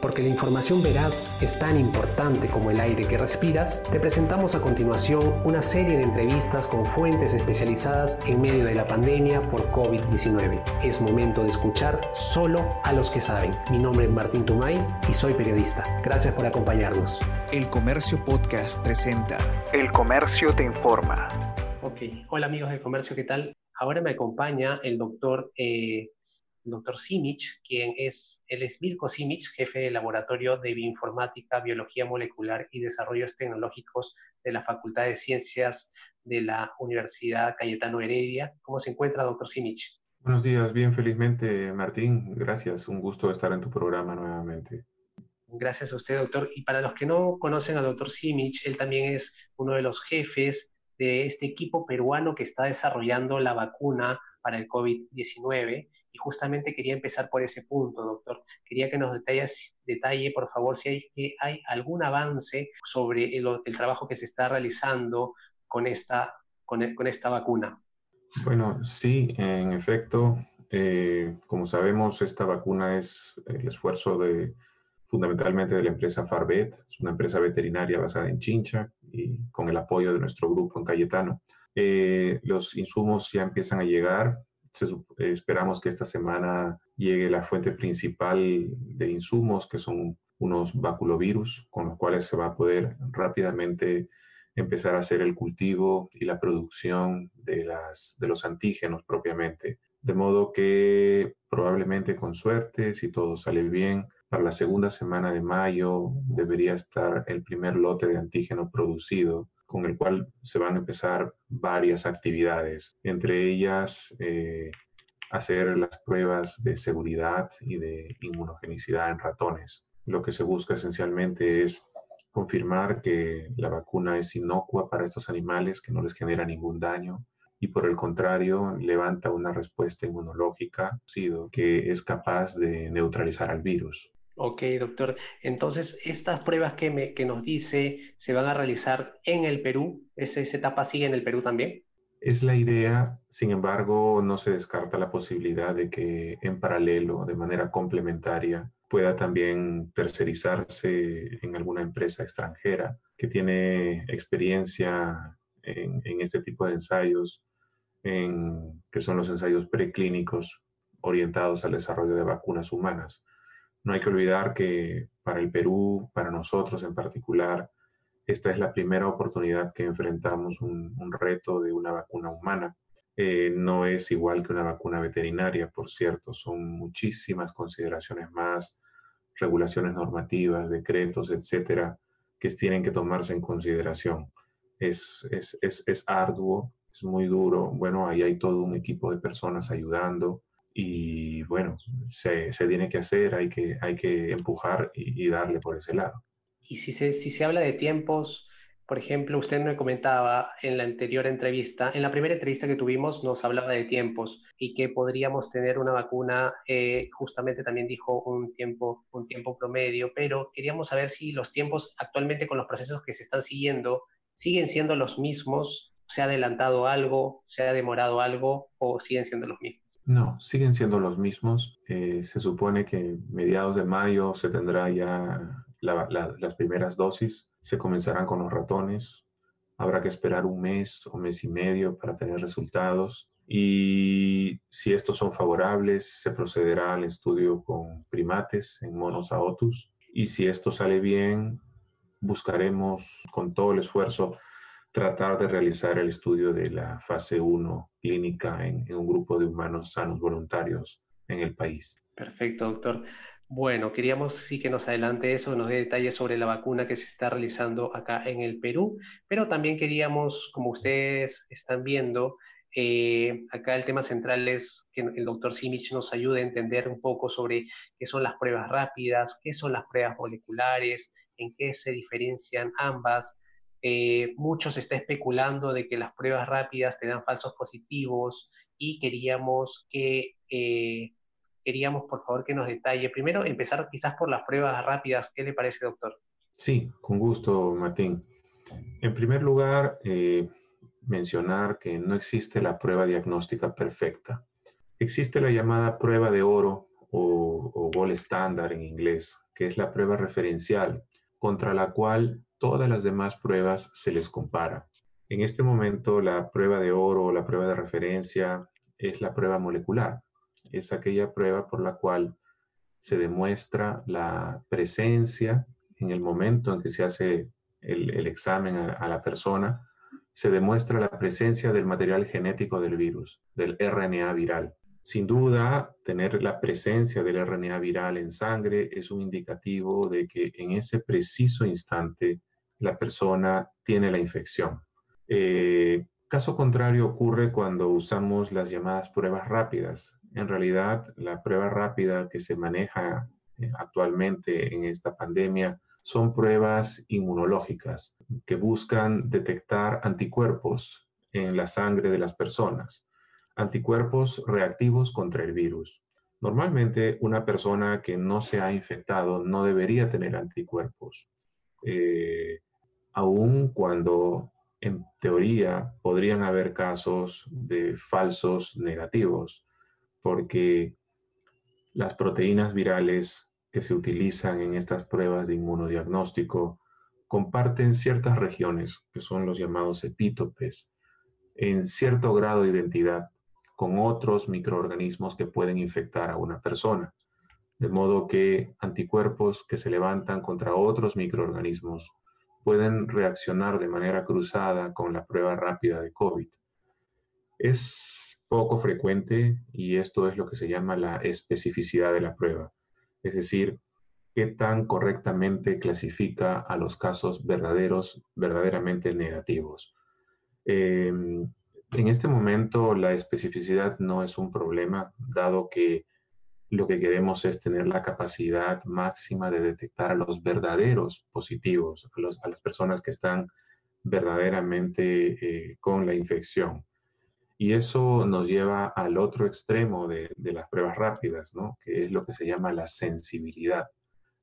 Porque la información veraz es tan importante como el aire que respiras, te presentamos a continuación una serie de entrevistas con fuentes especializadas en medio de la pandemia por COVID-19. Es momento de escuchar solo a los que saben. Mi nombre es Martín Tumay y soy periodista. Gracias por acompañarnos. El Comercio Podcast presenta El Comercio te informa. Ok, hola amigos del Comercio, ¿qué tal? Ahora me acompaña el doctor eh, doctor Simich, quien es, él es Vilko Simich, jefe de laboratorio de bioinformática, biología molecular y desarrollos tecnológicos de la Facultad de Ciencias de la Universidad Cayetano Heredia. ¿Cómo se encuentra, doctor Simich? Buenos días, bien felizmente, Martín. Gracias, un gusto estar en tu programa nuevamente. Gracias a usted, doctor. Y para los que no conocen al doctor Simich, él también es uno de los jefes de este equipo peruano que está desarrollando la vacuna para el COVID-19 y justamente quería empezar por ese punto, doctor. Quería que nos detalles, detalle, por favor, si hay, hay algún avance sobre el, trabajo que se está realizando con esta, con, esta vacuna. Bueno, sí, en efecto, eh, como sabemos, esta vacuna es el esfuerzo de fundamentalmente de la empresa Farbet, es una empresa veterinaria basada en Chincha y con el apoyo de nuestro grupo en Cayetano. Eh, los insumos ya empiezan a llegar, esperamos que esta semana llegue la fuente principal de insumos, que son unos baculovirus, con los cuales se va a poder rápidamente empezar a hacer el cultivo y la producción de, las, de los antígenos propiamente. De modo que probablemente con suerte, si todo sale bien, para la segunda semana de mayo debería estar el primer lote de antígeno producido con el cual se van a empezar varias actividades, entre ellas eh, hacer las pruebas de seguridad y de inmunogenicidad en ratones. Lo que se busca esencialmente es confirmar que la vacuna es inocua para estos animales, que no les genera ningún daño y por el contrario levanta una respuesta inmunológica que es capaz de neutralizar al virus. Ok, doctor. Entonces, estas pruebas que, me, que nos dice se van a realizar en el Perú. ¿Esa, etapa sigue en el Perú también? Es la idea, sin embargo, no se descarta la posibilidad de que en paralelo, de manera complementaria, pueda también tercerizarse en alguna empresa extranjera que tiene experiencia en, en este tipo de ensayos, en, que son los ensayos preclínicos orientados al desarrollo de vacunas humanas. No hay que olvidar que para el Perú, para nosotros en particular, esta es la primera oportunidad que enfrentamos un, reto de una vacuna humana. Eh, no es igual que una vacuna veterinaria, por cierto, son muchísimas consideraciones más, regulaciones normativas, decretos, etcétera, que tienen que tomarse en consideración. Es, es, es, es arduo, es muy duro. Bueno, ahí hay todo un equipo de personas ayudando y bueno, se, se, tiene que hacer, hay que, hay que empujar y, darle por ese lado. Y si se, si se habla de tiempos, por ejemplo, usted me comentaba en la anterior entrevista, en la primera entrevista que tuvimos nos hablaba de tiempos y que podríamos tener una vacuna, eh, justamente también dijo un tiempo, un tiempo promedio, pero queríamos saber si los tiempos actualmente con los procesos que se están siguiendo siguen siendo los mismos, se ha adelantado algo, se ha demorado algo o siguen siendo los mismos. No, siguen siendo los mismos. Eh, se supone que mediados de mayo se tendrá ya las primeras dosis. Se comenzarán con los ratones. Habrá que esperar un mes o mes y medio para tener resultados. Y si estos son favorables, se procederá al estudio con primates en monos aotus. Y si esto sale bien, buscaremos con todo el esfuerzo tratar de realizar el estudio de la fase 1 clínica en, un grupo de humanos sanos voluntarios en el país. Perfecto, doctor. Bueno, queríamos sí que nos adelante eso, nos dé detalles sobre la vacuna que se está realizando acá en el Perú, pero también queríamos, como ustedes están viendo, eh, acá el tema central es que el doctor Simich nos ayude a entender un poco sobre qué son las pruebas rápidas, qué son las pruebas moleculares, en qué se diferencian ambas, eh, mucho se está especulando de que las pruebas rápidas te dan falsos positivos y queríamos que, eh, queríamos por favor que nos detalle. Primero, empezar quizás por las pruebas rápidas. ¿Qué le parece, doctor? Sí, con gusto, Martín. En primer lugar, eh, mencionar que no existe la prueba diagnóstica perfecta. Existe la llamada prueba de oro o, o Gold Standard en inglés, que es la prueba referencial contra la cual todas las demás pruebas se les compara. En este momento la prueba de oro o la prueba de referencia es la prueba molecular. Es aquella prueba por la cual se demuestra la presencia en el momento en que se hace el, examen a, la persona, se demuestra la presencia del material genético del virus, del RNA viral. Sin duda, tener la presencia del RNA viral en sangre es un indicativo de que en ese preciso instante la persona tiene la infección. Eh, caso contrario ocurre cuando usamos las llamadas pruebas rápidas. En realidad, la prueba rápida que se maneja eh, actualmente en esta pandemia son pruebas inmunológicas que buscan detectar anticuerpos en la sangre de las personas, anticuerpos reactivos contra el virus. Normalmente una persona que no se ha infectado no debería tener anticuerpos, eh, aun cuando en teoría podrían haber casos de falsos negativos, porque las proteínas virales que se utilizan en estas pruebas de inmunodiagnóstico comparten ciertas regiones, que son los llamados epítopes, en cierto grado de identidad con otros microorganismos que pueden infectar a una persona. De modo que anticuerpos que se levantan contra otros microorganismos pueden reaccionar de manera cruzada con la prueba rápida de COVID. Es poco frecuente y esto es lo que se llama la especificidad de la prueba es decir, qué tan correctamente clasifica a los casos verdaderos, verdaderamente negativos. Em, en este momento la especificidad no es un problema, dado que lo que queremos es tener la capacidad máxima de detectar a los verdaderos positivos, a, las personas que están verdaderamente eh, con la infección. Y eso nos lleva al otro extremo de, las pruebas rápidas, ¿no? que es lo que se llama la sensibilidad.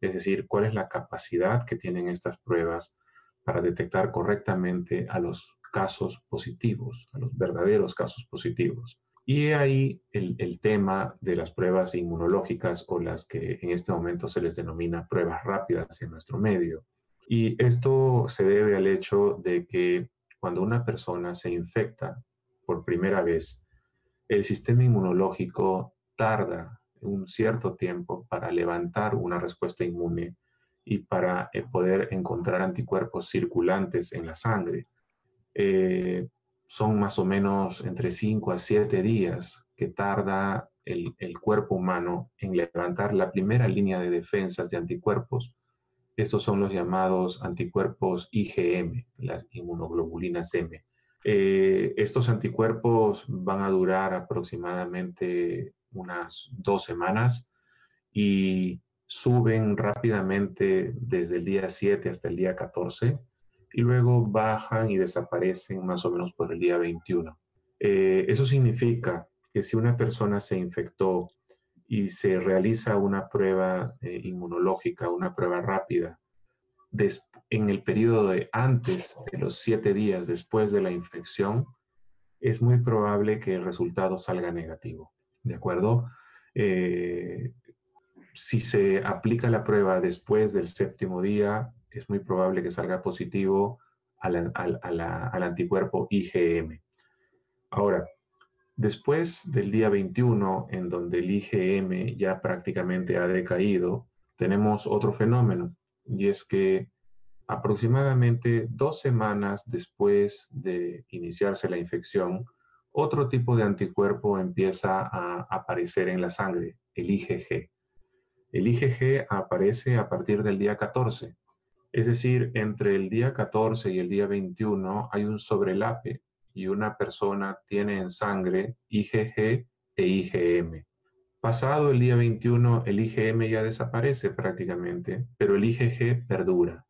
Es decir, cuál es la capacidad que tienen estas pruebas para detectar correctamente a los casos positivos, a los verdaderos casos positivos. Y ahí el, tema de las pruebas inmunológicas o las que en este momento se les denomina pruebas rápidas en nuestro medio. Y esto se debe al hecho de que cuando una persona se infecta por primera vez, el sistema inmunológico tarda un cierto tiempo para levantar una respuesta inmune y para eh, poder encontrar anticuerpos circulantes en la sangre. Eh, son más o menos entre 5 a 7 días que tarda el, el, cuerpo humano en levantar la primera línea de defensas de anticuerpos. Estos son los llamados anticuerpos IgM, las inmunoglobulinas M. Eh, estos anticuerpos van a durar aproximadamente unas dos semanas y suben rápidamente desde el día 7 hasta el día 14 y luego bajan y desaparecen más o menos por el día 21. Eh, eso significa que si una persona se infectó y se realiza una prueba eh, inmunológica, una prueba rápida, en el periodo de antes de los siete días después de la infección, es muy probable que el resultado salga negativo. ¿De acuerdo? Eh, si se aplica la prueba después del séptimo día, es muy probable que salga positivo al, anticuerpo IgM. Ahora, después del día 21, en donde el IgM ya prácticamente ha decaído, tenemos otro fenómeno, y es que Aproximadamente dos semanas después de iniciarse la infección, otro tipo de anticuerpo empieza a aparecer en la sangre, el IgG. El IgG aparece a partir del día 14, es decir, entre el día 14 y el día 21 hay un sobrelape y una persona tiene en sangre IgG e IgM. Pasado el día 21, el IgM ya desaparece prácticamente, pero el IgG perdura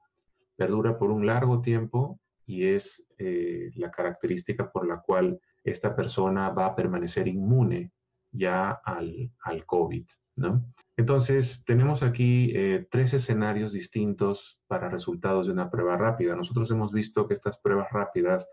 perdura por un largo tiempo y es eh, la característica por la cual esta persona va a permanecer inmune ya al, al COVID. ¿No? Entonces, tenemos aquí eh, tres escenarios distintos para resultados de una prueba rápida. Nosotros hemos visto que estas pruebas rápidas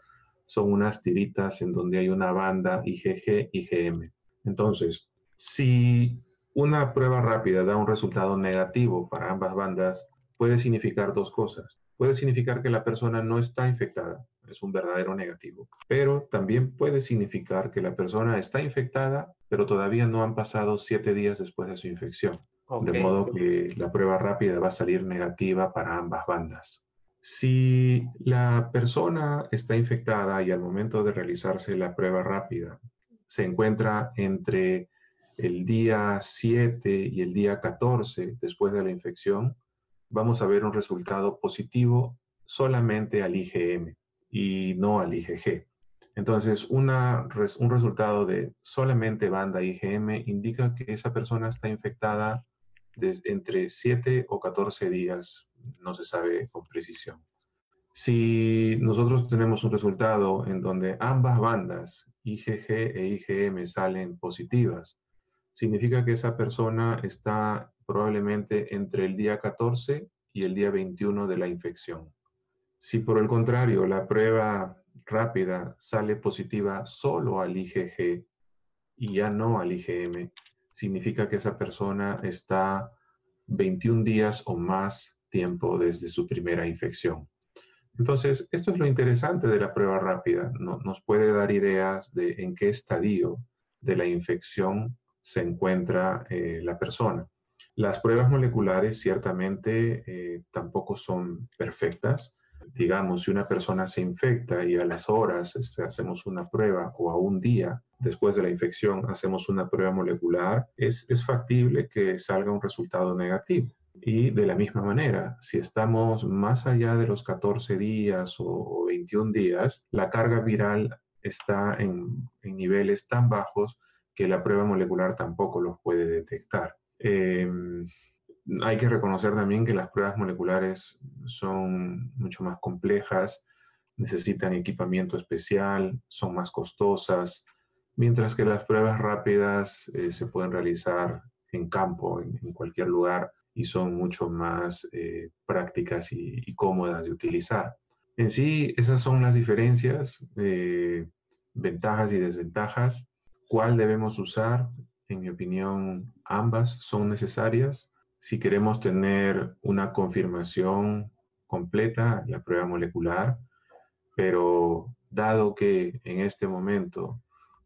son unas tiritas en donde hay una banda IgG, IgM. Entonces, si una prueba rápida da un resultado negativo para ambas bandas, puede significar dos cosas. Puede significar que la persona no está infectada, es un verdadero negativo, pero también puede significar que la persona está infectada, pero todavía no han pasado siete días después de su infección. De modo que la prueba rápida va a salir negativa para ambas bandas. Si la persona está infectada y al momento de realizarse la prueba rápida se encuentra entre el día 7 y el día 14 después de la infección, vamos a ver un resultado positivo solamente al IgM y no al IgG. Entonces, una, un resultado de solamente banda IgM indica que esa persona está infectada entre 7 o 14 días, no se sabe con precisión. Si nosotros tenemos un resultado en donde ambas bandas, IgG e IgM, salen positivas, significa que esa persona está probablemente entre el día 14 y el día 21 de la infección. Si por el contrario la prueba rápida sale positiva solo al IgG y ya no al IgM, significa que esa persona está 21 días o más tiempo desde su primera infección. Entonces, esto es lo interesante de la prueba rápida. nos puede dar ideas de en qué estadio de la infección se encuentra eh, la persona. Las pruebas moleculares ciertamente eh, tampoco son perfectas. Digamos, si una persona se infecta y a las horas este, hacemos una prueba o a un día después de la infección hacemos una prueba molecular, es, es factible que salga un resultado negativo. Y de la misma manera, si estamos más allá de los 14 días o, 21 días, la carga viral está en, en niveles tan bajos que la prueba molecular tampoco los puede detectar. Em, hay que reconocer también que las pruebas moleculares son mucho más complejas, necesitan equipamiento especial, son más costosas, mientras que las pruebas rápidas eh, se pueden realizar en campo, en, cualquier lugar, y son mucho más eh, prácticas y, cómodas de utilizar. En sí, esas son las diferencias, eh, ventajas y desventajas ¿Cuál debemos usar? En mi opinión, ambas son necesarias. Si queremos tener una confirmación completa, la prueba molecular, pero dado que en este momento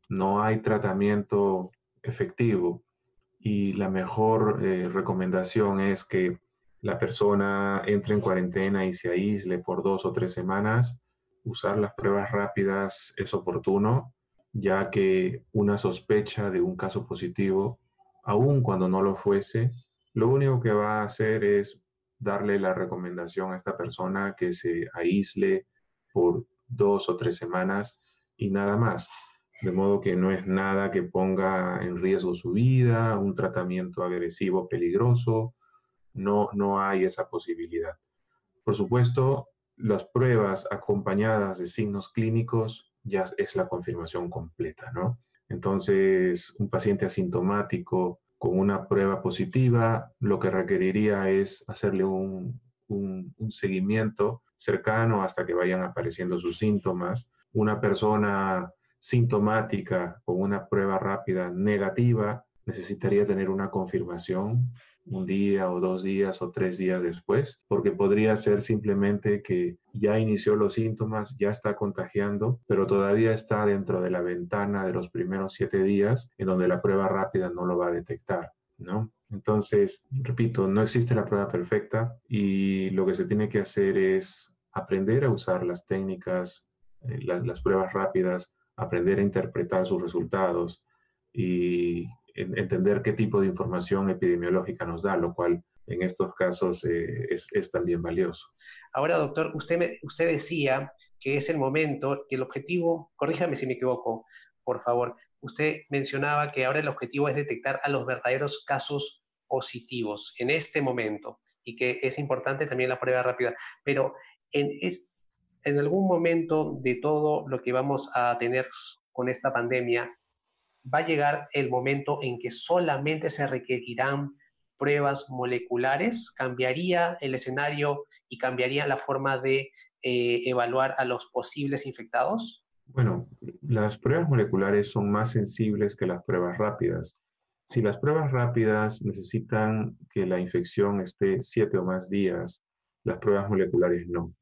no hay tratamiento efectivo y la mejor eh, recomendación es que la persona entre en cuarentena y se aísle por dos o tres semanas, usar las pruebas rápidas es oportuno ya que una sospecha de un caso positivo, aun cuando no lo fuese, lo único que va a hacer es darle la recomendación a esta persona que se aísle por dos o tres semanas y nada más. De modo que no es nada que ponga en riesgo su vida, un tratamiento agresivo peligroso, no, no hay esa posibilidad. Por supuesto, las pruebas acompañadas de signos clínicos ya es la confirmación completa, ¿no? Entonces, un paciente asintomático con una prueba positiva, lo que requeriría es hacerle un, seguimiento cercano hasta que vayan apareciendo sus síntomas. Una persona sintomática con una prueba rápida negativa necesitaría tener una confirmación un día o dos días o tres días después, porque podría ser simplemente que ya inició los síntomas, ya está contagiando, pero todavía está dentro de la ventana de los primeros siete días en donde la prueba rápida no lo va a detectar, ¿no? Entonces, repito, no existe la prueba perfecta y lo que se tiene que hacer es aprender a usar las técnicas, eh, las pruebas rápidas, aprender a interpretar sus resultados y entender qué tipo de información epidemiológica nos da, lo cual en estos casos eh, es, también valioso. Ahora, doctor, usted, me, usted decía que es el momento, que el objetivo, corríjame si me equivoco, por favor, usted mencionaba que ahora el objetivo es detectar a los verdaderos casos positivos en este momento y que es importante también la prueba rápida, pero en, en algún momento de todo lo que vamos a tener con esta pandemia, va a llegar el momento en que solamente se requerirán pruebas moleculares, cambiaría el escenario y cambiaría la forma de eh, evaluar a los posibles infectados? Bueno, las pruebas moleculares son más sensibles que las pruebas rápidas. Si las pruebas rápidas necesitan que la infección esté siete o más días, las pruebas moleculares no.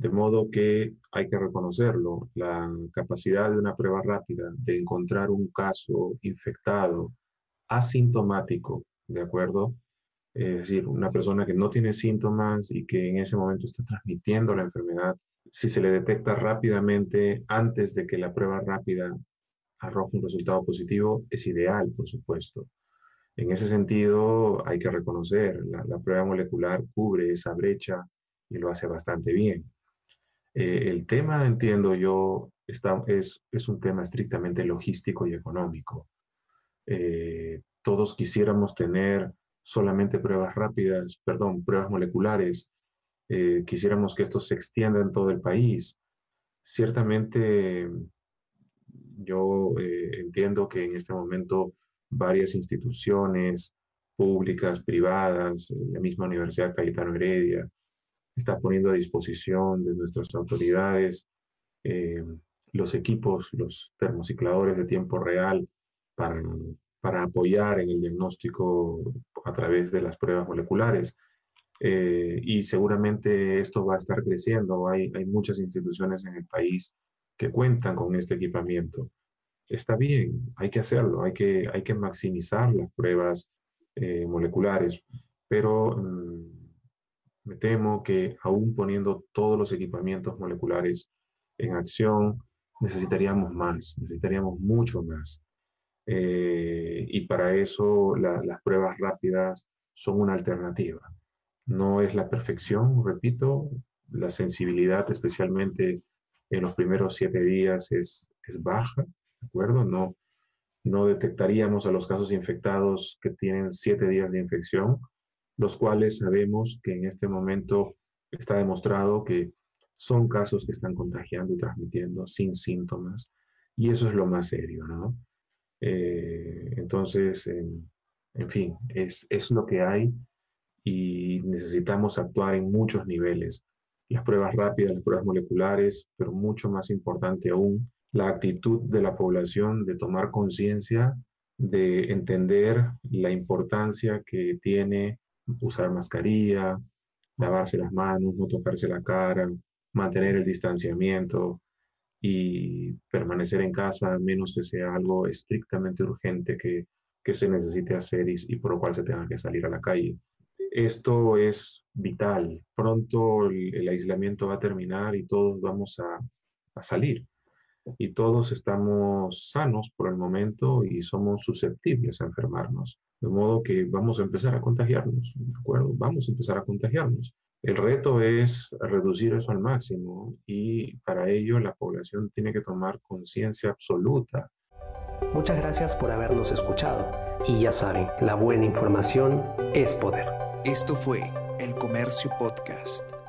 De modo que hay que reconocerlo, la capacidad de una prueba rápida de encontrar un caso infectado asintomático, ¿de acuerdo? Es decir, una persona que no tiene síntomas y que en ese momento está transmitiendo la enfermedad, si se le detecta rápidamente antes de que la prueba rápida arroje un resultado positivo, es ideal, por supuesto. En ese sentido, hay que reconocer, la, la prueba molecular cubre esa brecha y lo hace bastante bien. Eh, el tema, entiendo yo, está, es, es, un tema estrictamente logístico y económico. Eh, todos quisiéramos tener solamente pruebas rápidas, perdón, pruebas moleculares. Eh, quisiéramos que esto se extienda en todo el país. Ciertamente, yo entiendo que en este momento varias instituciones públicas, privadas, la misma Universidad Cayetano Heredia, está poniendo a disposición de nuestras autoridades eh, los equipos, los termocicladores de tiempo real para, para, apoyar en el diagnóstico a través de las pruebas moleculares. Eh, y seguramente esto va a estar creciendo. Hay, hay muchas instituciones en el país que cuentan con este equipamiento. Está bien, hay que hacerlo, hay que, hay que maximizar las pruebas eh, moleculares, pero mm, me temo que aún poniendo todos los equipamientos moleculares en acción, necesitaríamos más, necesitaríamos mucho más. Eh, y para eso las pruebas rápidas son una alternativa. No es la perfección, repito, la sensibilidad especialmente en los primeros siete días es, es baja, ¿de acuerdo? No, no detectaríamos a los casos infectados que tienen siete días de infección, los cuales sabemos que en este momento está demostrado que son casos que están contagiando y transmitiendo sin síntomas, y eso es lo más serio, ¿no? Eh, entonces, en fin, es, es lo que hay y necesitamos actuar en muchos niveles. Las pruebas rápidas, las pruebas moleculares, pero mucho más importante aún, la actitud de la población de tomar conciencia, de entender la importancia que tiene usar mascarilla, lavarse las manos, no tocarse la cara, mantener el distanciamiento y permanecer en casa a menos que sea algo estrictamente urgente que, que se necesite hacer y, y, por lo cual se tenga que salir a la calle. Esto es vital. Pronto el, el aislamiento va a terminar y todos vamos a, a salir y todos estamos sanos por el momento y somos susceptibles a enfermarnos. De modo que vamos a empezar a contagiarnos, ¿de acuerdo? Vamos a empezar a contagiarnos. El reto es reducir eso al máximo y para ello la población tiene que tomar conciencia absoluta. Muchas gracias por habernos escuchado y ya saben, la buena información es poder. Esto fue El Comercio Podcast.